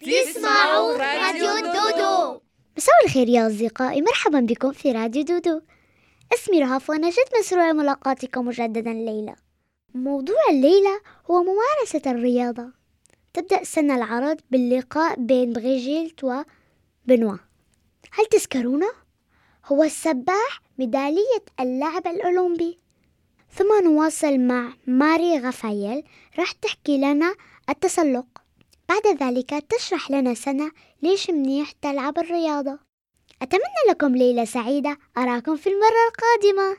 تسمعوا راديو دودو. مساء الخير يا أصدقائي مرحبا بكم في راديو دودو. اسمي رهف وأنا جد مسرورة ملاقاتكم مجددا الليلة موضوع الليلة هو ممارسة الرياضة. تبدأ سنة العرض باللقاء بين بريجيلت وبنوا هل تذكرونه؟ هو السباح ميدالية اللعب الأولمبي. ثم نواصل مع ماري غفايل راح تحكي لنا التسلق. بعد ذلك تشرح لنا سنة ليش منيح تلعب الرياضة. أتمنى لكم ليلة سعيدة أراكم في المرة القادمة.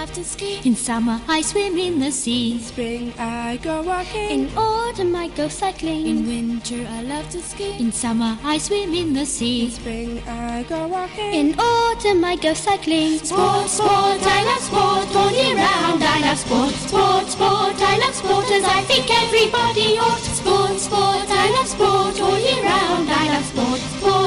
Love to ski. In summer, I swim in the sea. In Spring, I go walking. In autumn, I go cycling. In winter, I love to ski. In summer, I swim in the sea. In Spring, I go walking. In autumn, I go cycling. Sport, sport, I love sport. All year round, I love sport. Sport, sport, I love sport as I think everybody ought. Sport, sport, I love sport. All year round, I love sport. Sport,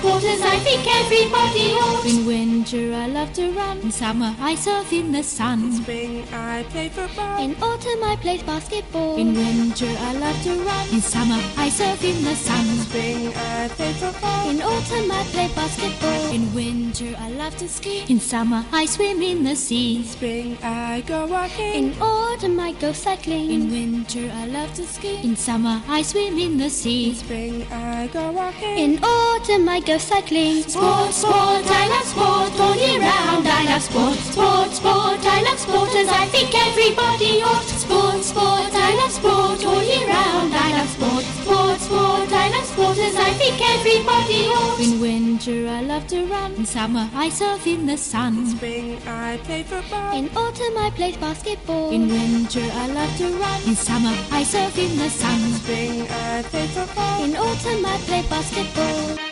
sport, I love sport as I think everybody ought. In winter, I love to run. In summer, I surf in the sun. In Spring, I play football. In autumn, I play basketball. In winter, I love to run. In summer, I surf in the sun. In Spring, I play football. In autumn, I play basketball. In winter, I love to ski. In summer, I swim in the sea. In Spring, I go walking. In autumn, I go cycling. In winter, I love to ski. In summer, I swim in the sea. In Spring, I go walking. In autumn, I go cycling. Sport, sport, I love sport all year round. I love sport, sport, sport. I love sport as I think everybody ought. Sport, sport, I love sport all year round. I love sport, sport, sport. I love sport as I think everybody ought. In winter, I love to run. In summer, I surf in the sun. In Spring, I play football. In autumn, I play basketball. In winter, I love to run. In summer, I surf in the sun. In Spring, I play football. In autumn, I play basketball.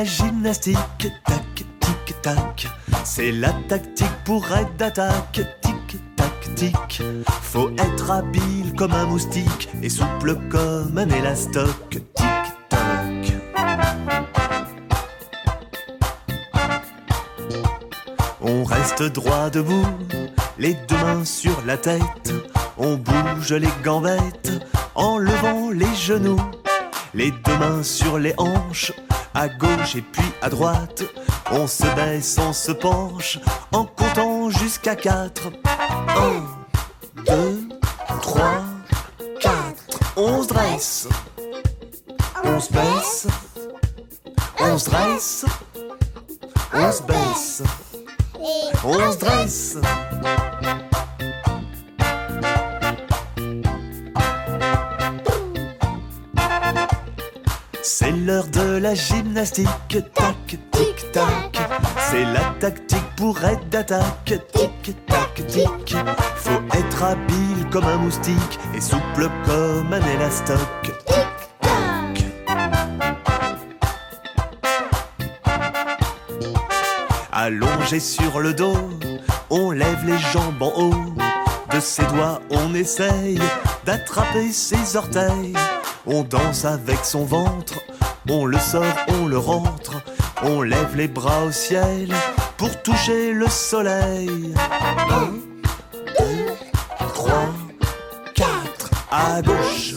La gymnastique. Tac, tic, tac. C'est la tactique pour être d'attaque. Tic, tac, tic. Faut être habile comme un moustique et souple comme un élastoc. Tic, tac. On reste droit debout, les deux mains sur la tête. On bouge les gambettes en levant les genoux. Les deux mains sur les hanches, à gauche et puis à droite. On se baisse, on se penche en comptant jusqu'à quatre. Un, deux, trois, quatre. On se dresse, on se baisse, on se dresse, on se baisse, on se dresse. La gymnastique, tac, tic, tac. C'est la tactique pour être d'attaque, tic, tac, tic. Faut être habile comme un moustique et souple comme un élastoc. Allongé sur le dos, on lève les jambes en haut. De ses doigts, on essaye d'attraper ses orteils. On danse avec son ventre, on le sort, on le rentre, on lève les bras au ciel pour toucher le soleil. Un, deux, trois, quatre, à gauche,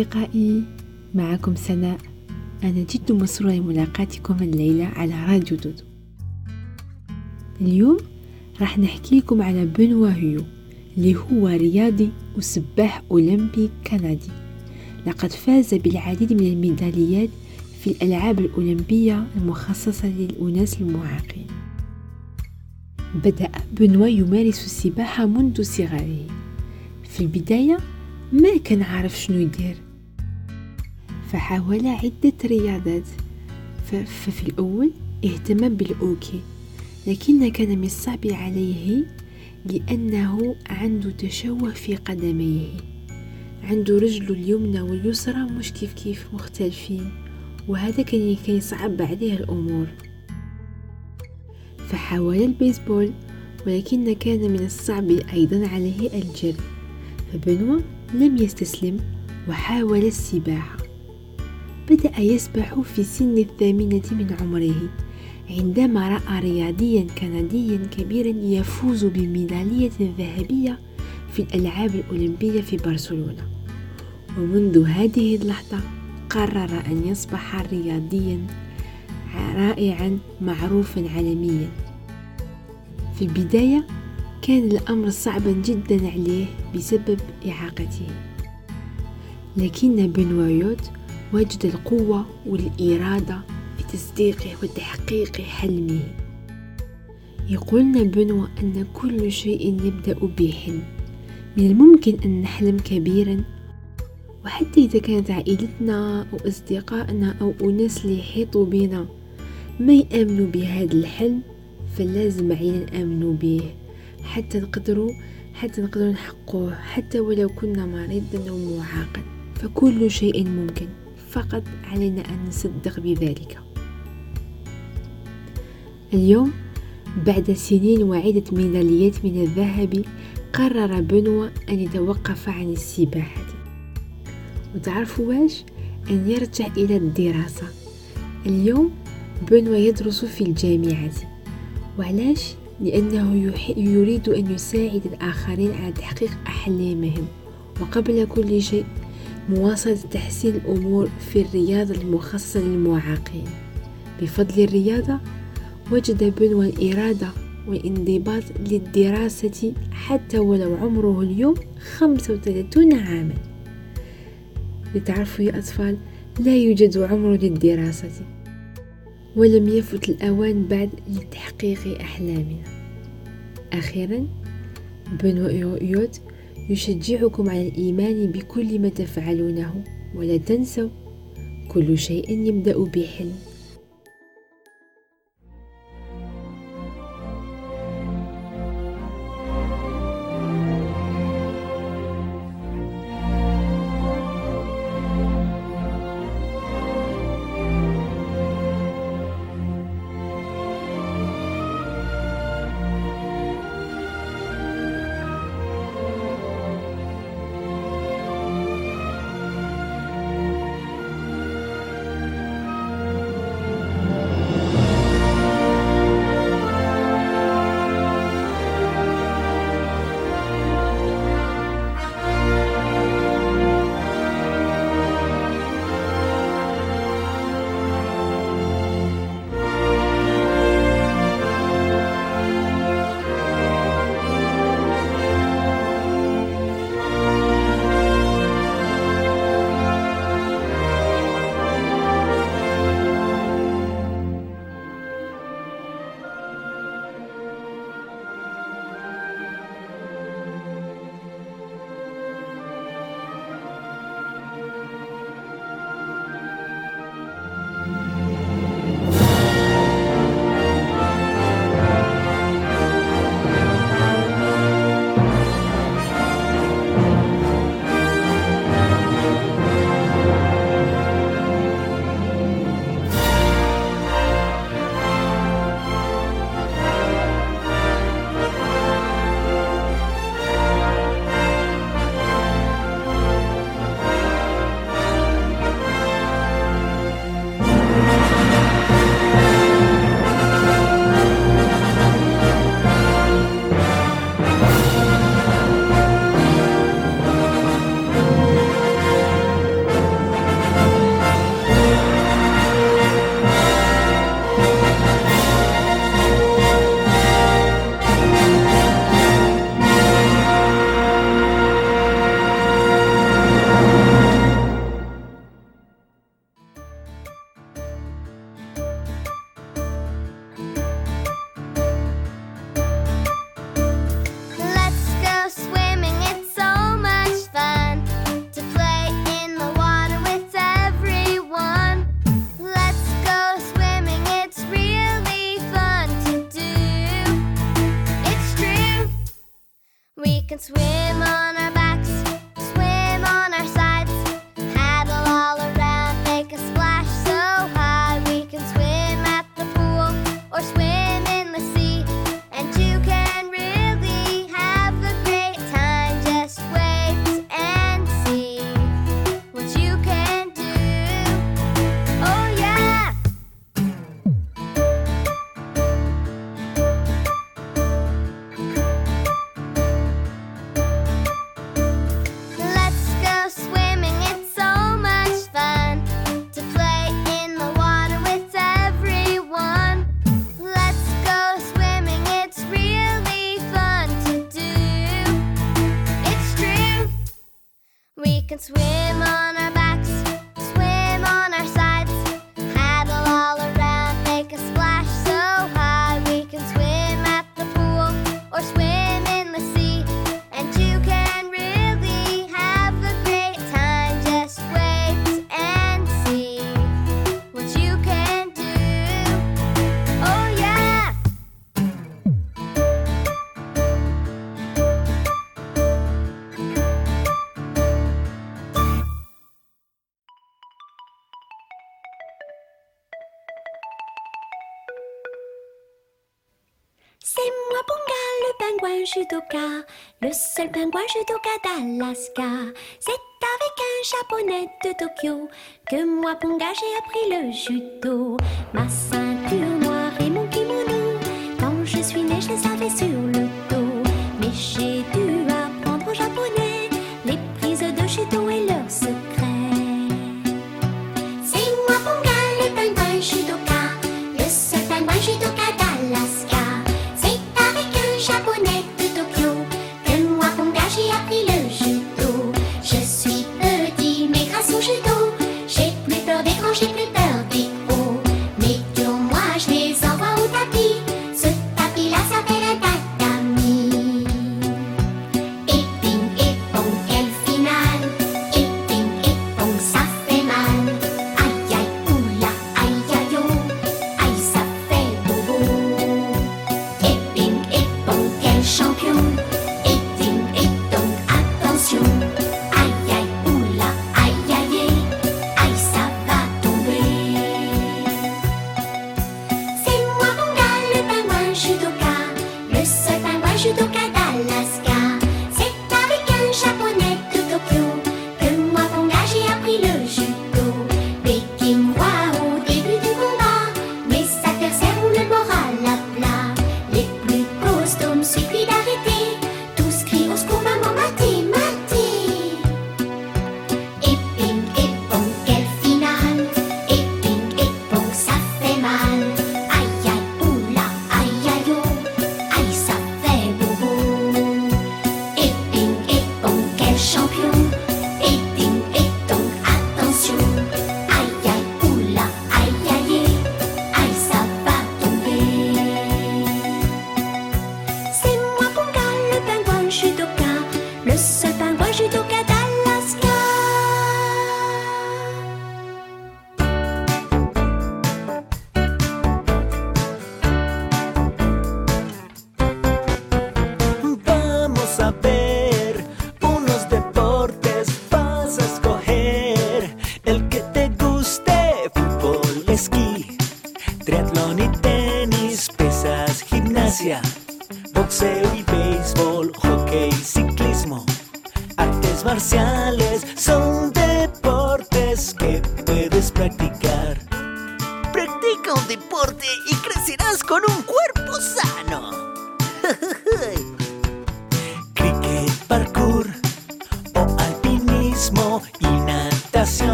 أصدقائي معكم سناء. أنا جد مسرورة لملاقاتكم الليلة على راديو دودو. اليوم راح نحكي لكم على بنوا هيو اللي هو رياضي وسباح أولمبي كندي. لقد فاز بالعديد من الميداليات في الألعاب الأولمبية المخصصة للأناس المعاقين. بدأ بنوا يمارس السباحة منذ صغره. في البداية ما كان عارف شنو يدير فحاول عدة رياضات. ففي الأول اهتم بالأوكي لكن كان من الصعب عليه لأنه عنده تشوه في قدميه. عنده رجله اليمنى واليسرى مش كيف كيف مختلفين وهذا كان كان يصعب عليه الأمور. فحاول البيسبول ولكن كان من الصعب أيضا عليه الجري. فبنوا لم يستسلم وحاول السباحة. بدأ يسبح في سن الثامنة من عمره. عندما رأى رياضيا كنديا كبيرا يفوز بميدالية ذهبية في الألعاب الأولمبية في برشلونة. ومنذ هذه اللحظة قرر أن يصبح رياضيا رائعا معروفا عالميا. في البداية كان الأمر صعبا جدا عليه بسبب إعاقته. لكن بنوايوت وجد القوة والإرادة في تصديقه وتحقيق حلمه. يقولنا بنوى أن كل شيء يبدأ بحلم. من الممكن أن نحلم كبيرا؟ وحتى إذا كانت عائلتنا أو أصدقائنا أو أناس اللي يحيطوا بنا ما يأمنوا بهذا الحلم فلازم علينا نأمنوا به. حتى نقدروا حتى نقدروا نحقوه حتى ولو كنا مريضا أو معاقا فكل شيء ممكن. فقط علينا أن نصدق بذلك. اليوم بعد سنين وعدة ميداليات من الذهب قرر بنوى أن يتوقف عن السباحة. وتعرفوا واش؟ أن يرجع إلى الدراسة. اليوم بنوى يدرس في الجامعة وعلاش؟ لأنه يريد أن يساعد الآخرين على تحقيق أحلامهم. وقبل كل شيء مواصلة تحسين الأمور في الرياضة المخصصة للمعاقين. بفضل الرياضة وجد بنوى الإرادة والانضباط للدراسة حتى ولو عمره اليوم 35 عاما. لتعرفوا يا أطفال لا يوجد عمر للدراسة. ولم يفت الأوان بعد لتحقيق أحلامنا. أخيرا بنو يوت يشجعكم على الإيمان بكل ما تفعلونه ولا تنسوا كل شيء يبدأ بحلم. Le seul pingouin judoka d'Alaska. C'est avec un japonais de Tokyo que moi, Ponga, j'ai appris le judo. Ma ceinture noire et mon kimono, quand je suis née, je les avais sur le dos. Mais j'ai dû apprendre au japonais les prises de judo et leurs. 助とか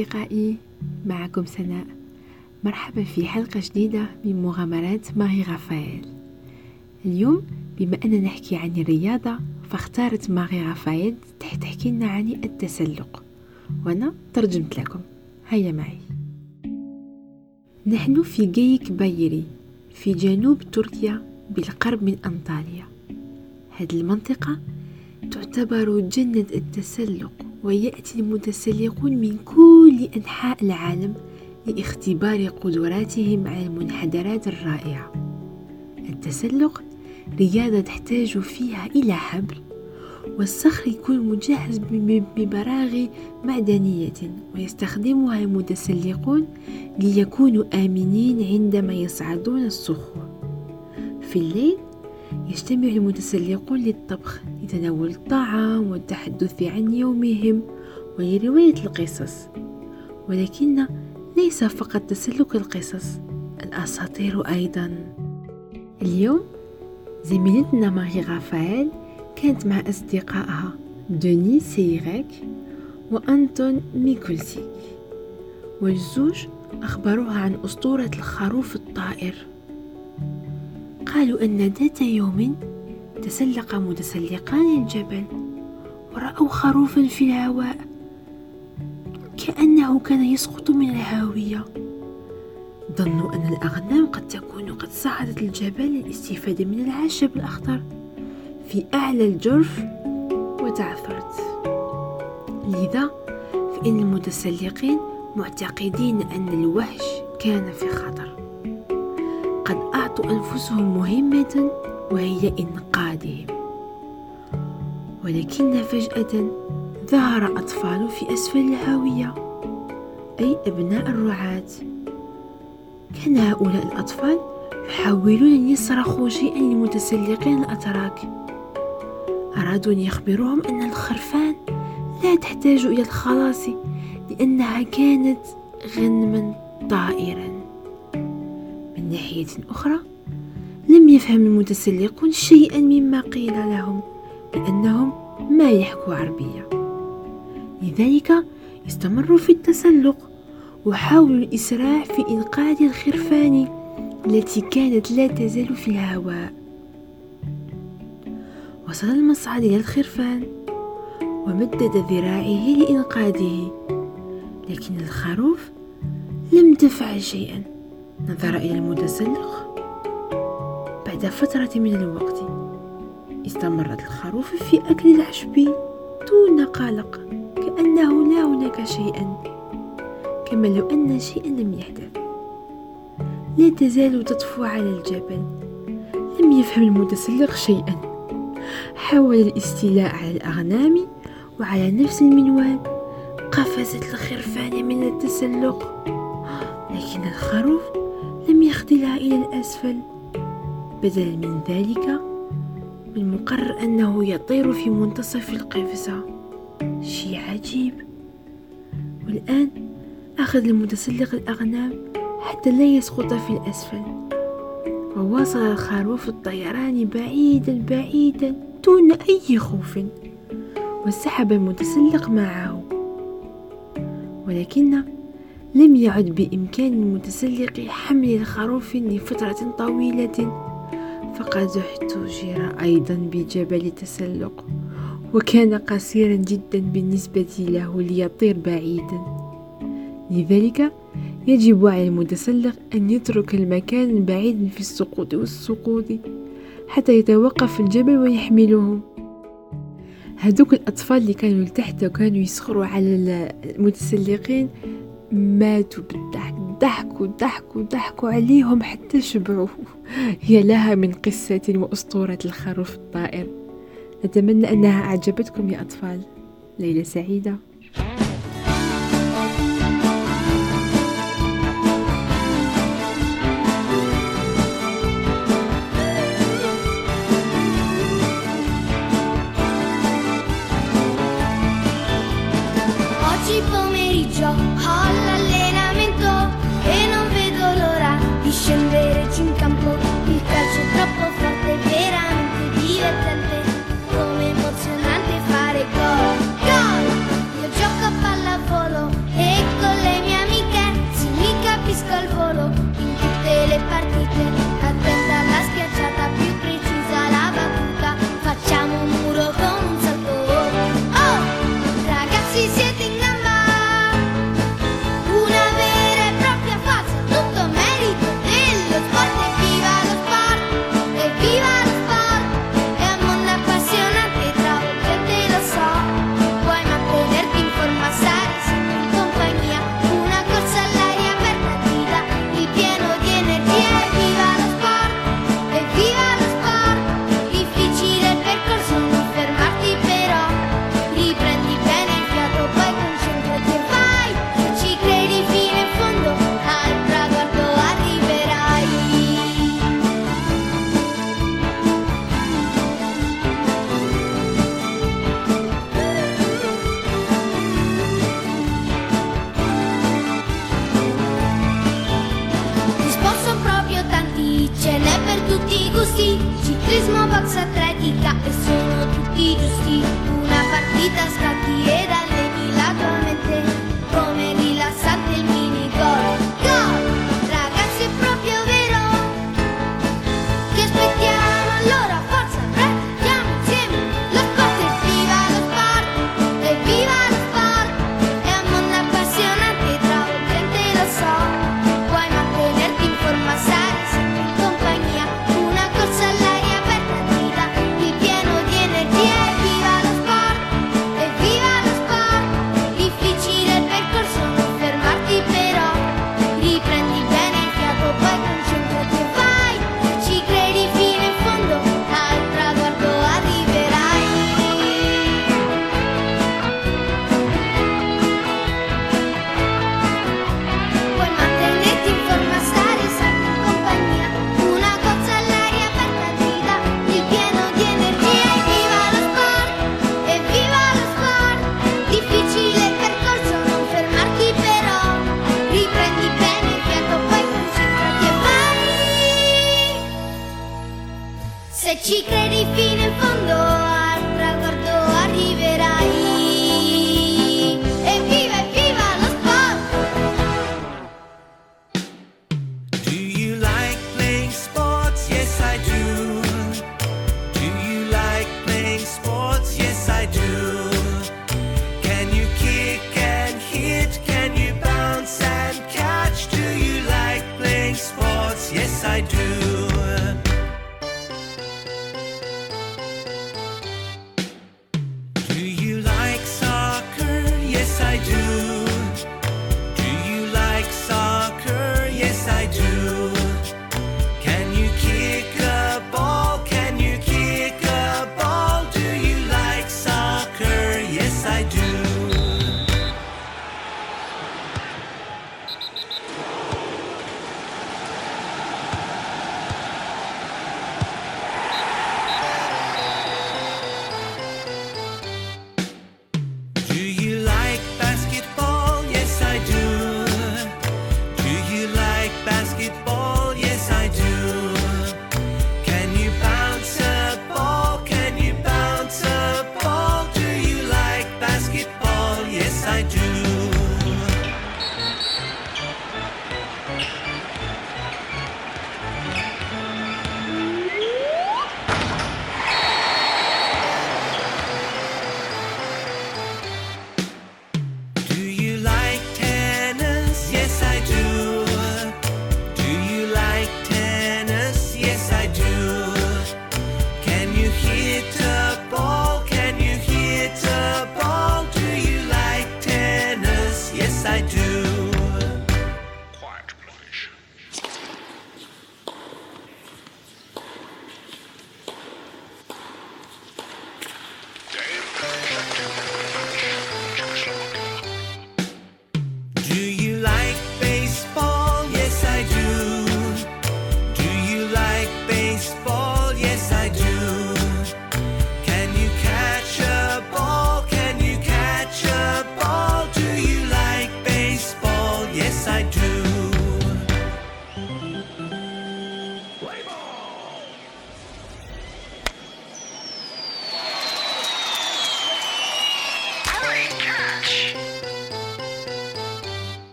أصدقائي معكم سناء. مرحبا في حلقة جديدة من مغامرات ماهي غافائيل اليوم بما أننا نحكي عن الرياضة فاختارت ماهي غافائيل تحكي لنا عن التسلق. وأنا ترجمت لكم. هيا معي. نحن في جيك بايري في جنوب تركيا بالقرب من أنطاليا. هذه المنطقة تعتبر جنة التسلق. ويأتي المتسلقون من كل أنحاء العالم لاختبار قدراتهم على المنحدرات الرائعة. التسلق رياضة تحتاج فيها إلى حبل والصخر يكون مجهز ببراغي معدنية ويستخدمها المتسلقون ليكونوا آمنين عندما يصعدون الصخور. في الليل يجتمع المتسلقون للطبخ لتناول الطعام والتحدث عن يومهم ولرواية القصص. ولكن ليس فقط تسلك القصص الأساطير أيضا. اليوم زميلتنا ماري غافائيل كانت مع أصدقائها دوني سيريك وأنتون ميكولسيك والزوج أخبروها عن أسطورة الخروف الطائر. قالوا أن ذات يوم تسلق متسلقان الجبل ورأوا خروفا في الهواء كأنه كان يسقط من الهاوية. ظنوا أن الأغنام قد تكون قد صعدت الجبل للاستفادة من العشب الأخضر في أعلى الجرف وتعثرت. لذا فإن المتسلقين معتقدين أن الوحش كان في خطر. أعطوا أنفسهم مهمة وهي إنقاذهم. ولكن فجأة ظهر أطفال في أسفل الهاوية أي أبناء الرعاة؟ كان هؤلاء الأطفال يحاولون أن يصرخوا شيئا لمتسلقين الأتراك. أرادوا أن يخبروهم أن الخرفان لا تحتاج إلى الخلاص لأنها كانت غنما طائرا. من ناحية أخرى لم يفهم المتسلقون شيئا مما قيل لهم لأنهم ما يحكوا عربية. لذلك استمروا في التسلق وحاولوا الإسراع في إنقاذ الخرفان التي كانت لا تزال في الهواء وصل المصعد إلى الخرفان ومدد ذراعه لإنقاذه لكن الخروف لم تفعل شيئا. نظر إلى المتسلق. بعد فترة من الوقت استمرت الخروف في أكل العشب دون قلق كأنه لا هناك شيئا كما لو أن شيئا لم يحدث لا تزال تطفو على الجبل. لم يفهم المتسلق شيئا. حاول الاستيلاء على الأغنام وعلى نفس المنوال قفزت الخرفان من التسلق. لكن الخروف يخذلها إلى الأسفل. بدلا من ذلك من المقرر أنه يطير في منتصف القفزة. شيء عجيب. والآن أخذ المتسلق الأغنام حتى لا يسقط في الأسفل. وواصل الخروف الطيران بعيدا بعيدا دون أي خوف. وسحب المتسلق معه. ولكن لم يعد بإمكان المتسلق حمل الخروف لفترة طويلة فقد احتجر أيضا بجبل التسلق وكان قصيرا جدا بالنسبة له ليطير بعيدا. لذلك يجب على المتسلق أن يترك المكان بعيدا في السقوط والسقوط حتى يتوقف الجبل ويحمله. هذوك الأطفال اللي كانوا تحت وكانوا يسخروا على المتسلقين ماتوا بالضحك ضحكوا ضحكوا ضحكوا عليهم حتى شبعوا. هي لها من قصة وأسطورة الخروف الطائر. أتمنى أنها أعجبتكم يا أطفال. ليلة سعيدة. do.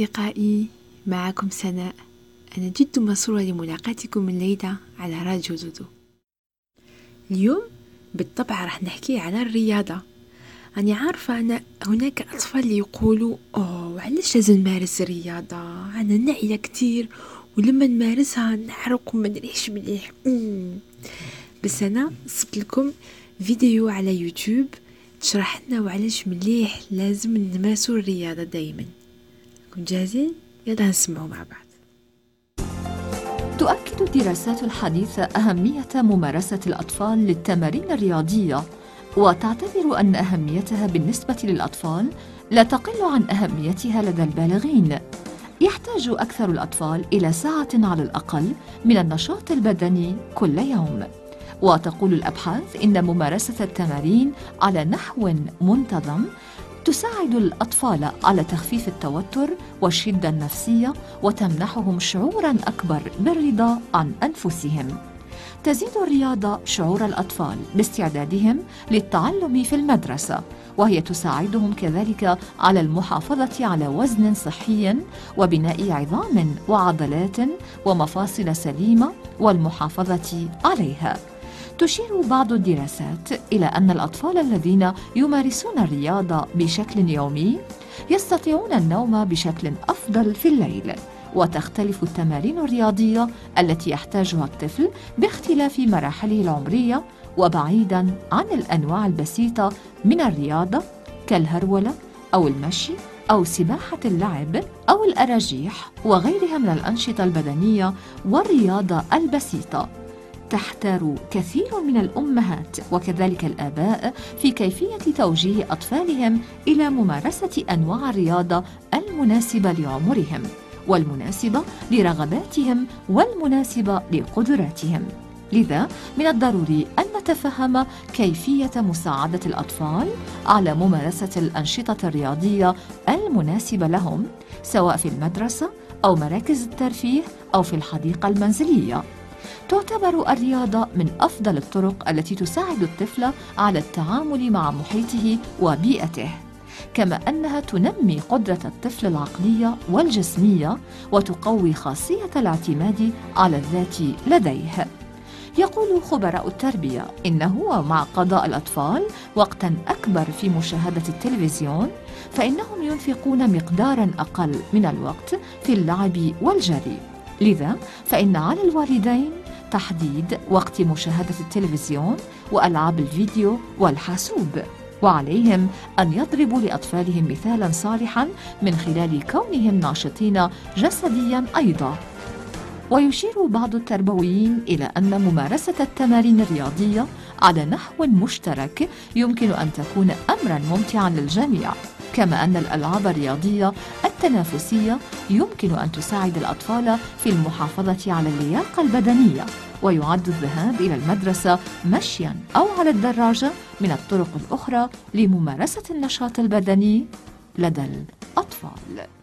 أصدقائي معكم سناء. أنا جد مسرورة لملاقاتكم الليلة على راديو دودو اليوم بالطبع راح نحكي على الرياضة. أنا عارفة أن هناك أطفال يقولوا أوه علاش لازم نمارس الرياضة؟ أنا نعيا كتير ولما نمارسها نحرق وما نريحش مليح. بس أنا صبت لكم فيديو على يوتيوب تشرح لنا وعلاش مليح لازم نمارسوا الرياضة دايما. كنتم جاهزين؟ يلا نسمعوا مع بعض تؤكد الدراسات الحديثة أهمية ممارسة الأطفال للتمارين الرياضية وتعتبر أن أهميتها بالنسبة للأطفال لا تقل عن أهميتها لدى البالغين يحتاج أكثر الأطفال إلى ساعة على الأقل من النشاط البدني كل يوم وتقول الأبحاث إن ممارسة التمارين على نحو منتظم تساعد الأطفال على تخفيف التوتر والشدة النفسية وتمنحهم شعوراً أكبر بالرضا عن أنفسهم. تزيد الرياضة شعور الأطفال باستعدادهم للتعلم في المدرسة، وهي تساعدهم كذلك على المحافظة على وزن صحي وبناء عظام وعضلات ومفاصل سليمة والمحافظة عليها. تشير بعض الدراسات إلى أن الأطفال الذين يمارسون الرياضة بشكل يومي يستطيعون النوم بشكل أفضل في الليل وتختلف التمارين الرياضية التي يحتاجها الطفل باختلاف مراحله العمرية وبعيدا عن الأنواع البسيطة من الرياضة كالهرولة أو المشي أو سباحة اللعب أو الأراجيح وغيرها من الأنشطة البدنية والرياضة البسيطة. تحتار كثير من الأمهات وكذلك الآباء في كيفية توجيه أطفالهم إلى ممارسة أنواع الرياضة المناسبة لعمرهم والمناسبة لرغباتهم والمناسبة لقدراتهم. لذا من الضروري أن نتفهم كيفية مساعدة الأطفال على ممارسة الأنشطة الرياضية المناسبة لهم سواء في المدرسة أو مراكز الترفيه أو في الحديقة المنزلية. تعتبر الرياضة من أفضل الطرق التي تساعد الطفل على التعامل مع محيطه وبيئته. كما أنها تنمي قدرة الطفل العقلية والجسمية وتقوي خاصية الاعتماد على الذات لديه يقول خبراء التربية إنه ومع قضاء الأطفال وقتا أكبر في مشاهدة التلفزيون فإنهم ينفقون مقدارا أقل من الوقت في اللعب والجري لذا فإن على الوالدين تحديد وقت مشاهدة التلفزيون وألعاب الفيديو والحاسوب وعليهم أن يضربوا لأطفالهم مثالا صالحا من خلال كونهم ناشطين جسديا أيضا. ويشير بعض التربويين إلى أن ممارسة التمارين الرياضية على نحو مشترك يمكن أن تكون أمرا ممتعا للجميع. كما أن الألعاب الرياضية التنافسية يمكن أن تساعد الأطفال في المحافظة على اللياقة البدنية ويعد الذهاب إلى المدرسة مشيا أو على الدراجة من الطرق الأخرى لممارسة النشاط البدني لدى الأطفال.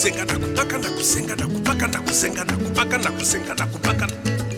Nakusenga nakupaka nakusenga nakupaka nakusenga nakupaka nakusenga nakupaka Chiki,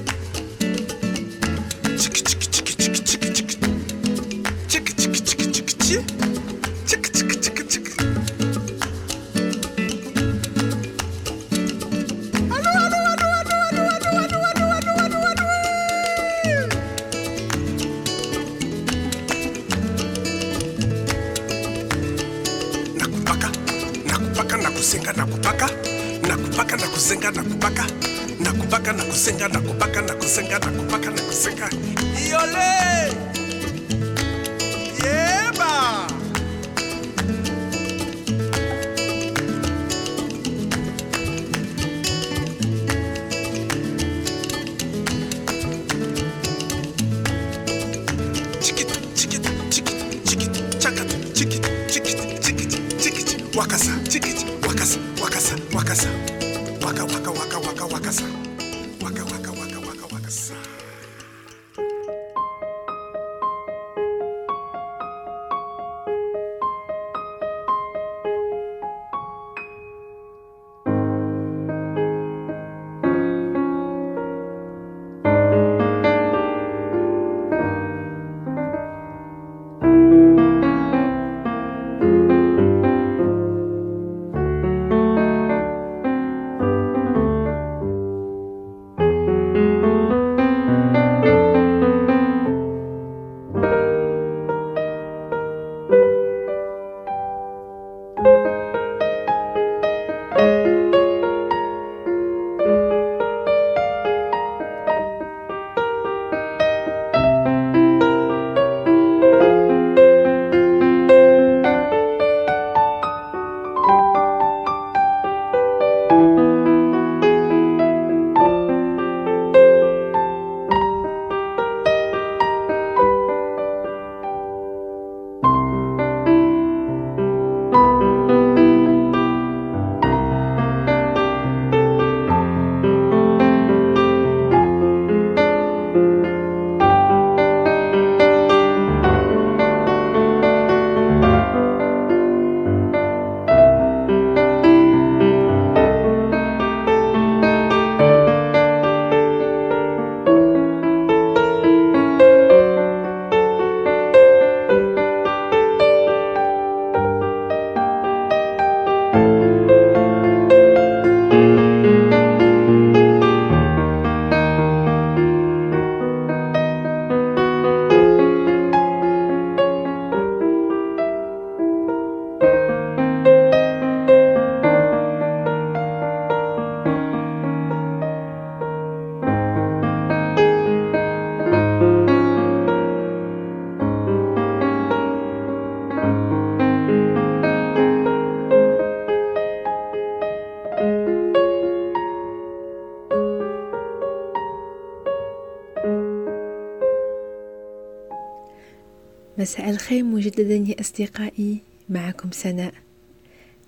مساء الخير مجددا يا أصدقائي معكم سناء.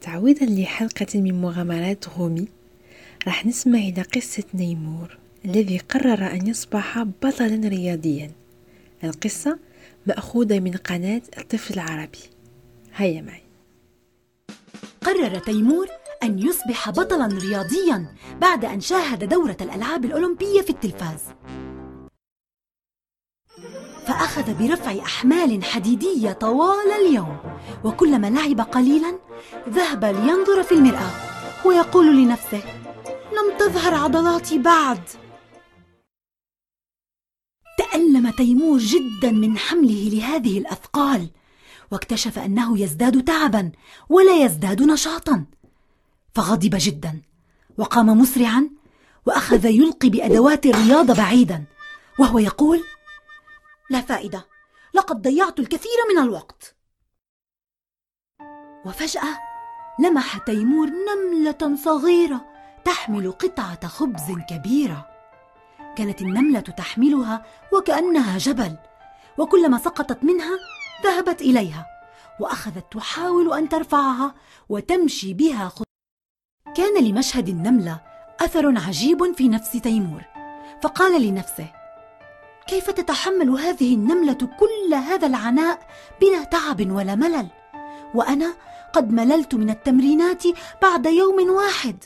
تعويضا لحلقة من مغامرات غومي راح نسمع إلى قصة نيمور الذي قرر أن يصبح بطلا رياضيا. القصة مأخوذة من قناة الطفل العربي. هيا معي. قرر تيمور أن يصبح بطلا رياضيا بعد أن شاهد دورة الألعاب الأولمبية في التلفاز. فأخذ برفع أحمال حديدية طوال اليوم وكلما لعب قليلا ذهب لينظر في المرآة ويقول لنفسه لم تظهر عضلاتي بعد. تألم تيمور جدا من حمله لهذه الأثقال واكتشف أنه يزداد تعبا ولا يزداد نشاطا فغضب جدا وقام مسرعا وأخذ يلقي بأدوات الرياضة بعيدا وهو يقول لا فائدة. لقد ضيعت الكثير من الوقت. وفجأة لمح تيمور نملة صغيرة تحمل قطعة خبز كبيرة. كانت النملة تحملها وكأنها جبل وكلما سقطت منها ذهبت إليها وأخذت تحاول أن ترفعها وتمشي بها خط... كان لمشهد النملة أثر عجيب في نفس تيمور فقال لنفسه كيف تتحمل هذه النملة كل هذا العناء بلا تعب ولا ملل؟ وأنا قد مللت من التمرينات بعد يوم واحد.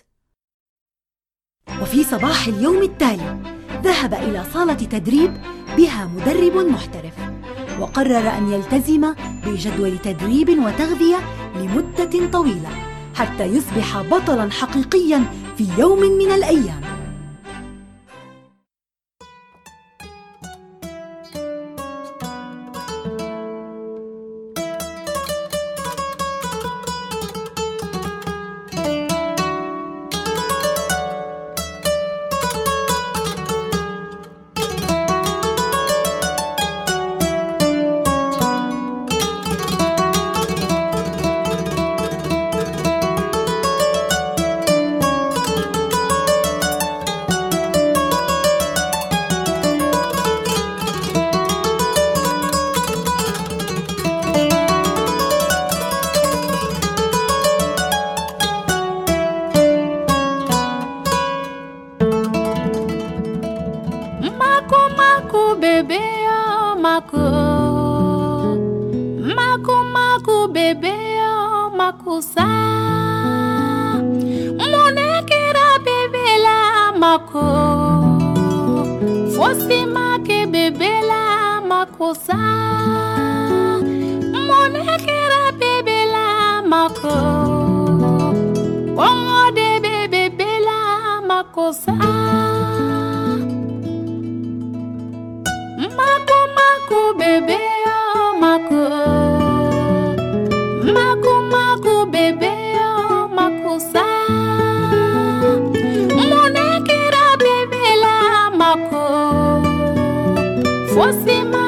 وفي صباح اليوم التالي ذهب إلى صالة تدريب بها مدرب محترف وقرر أن يلتزم بجدول تدريب وتغذية لمدة طويلة حتى يصبح بطلا حقيقيا في يوم من الأيام. fosse mais. É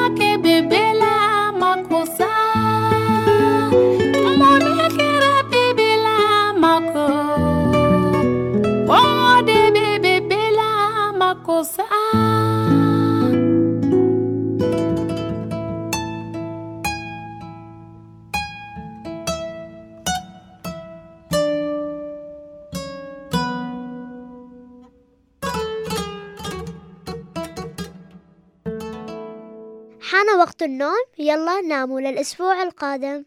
وقت النوم يلا ناموا للأسبوع القادم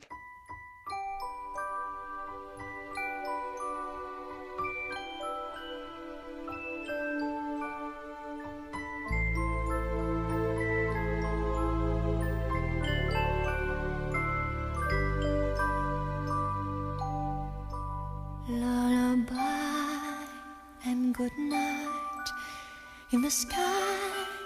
Lullaby and good night. In the sky,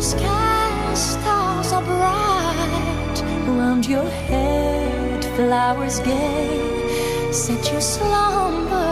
Sky, stars are bright. Round your head, flowers gay. Set your slumbers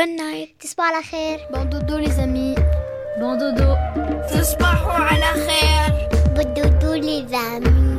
Good night. تصبحوا على خير. Bon dodo les amis. Bon dodo. تصبحوا على خير Bon dodo les amis.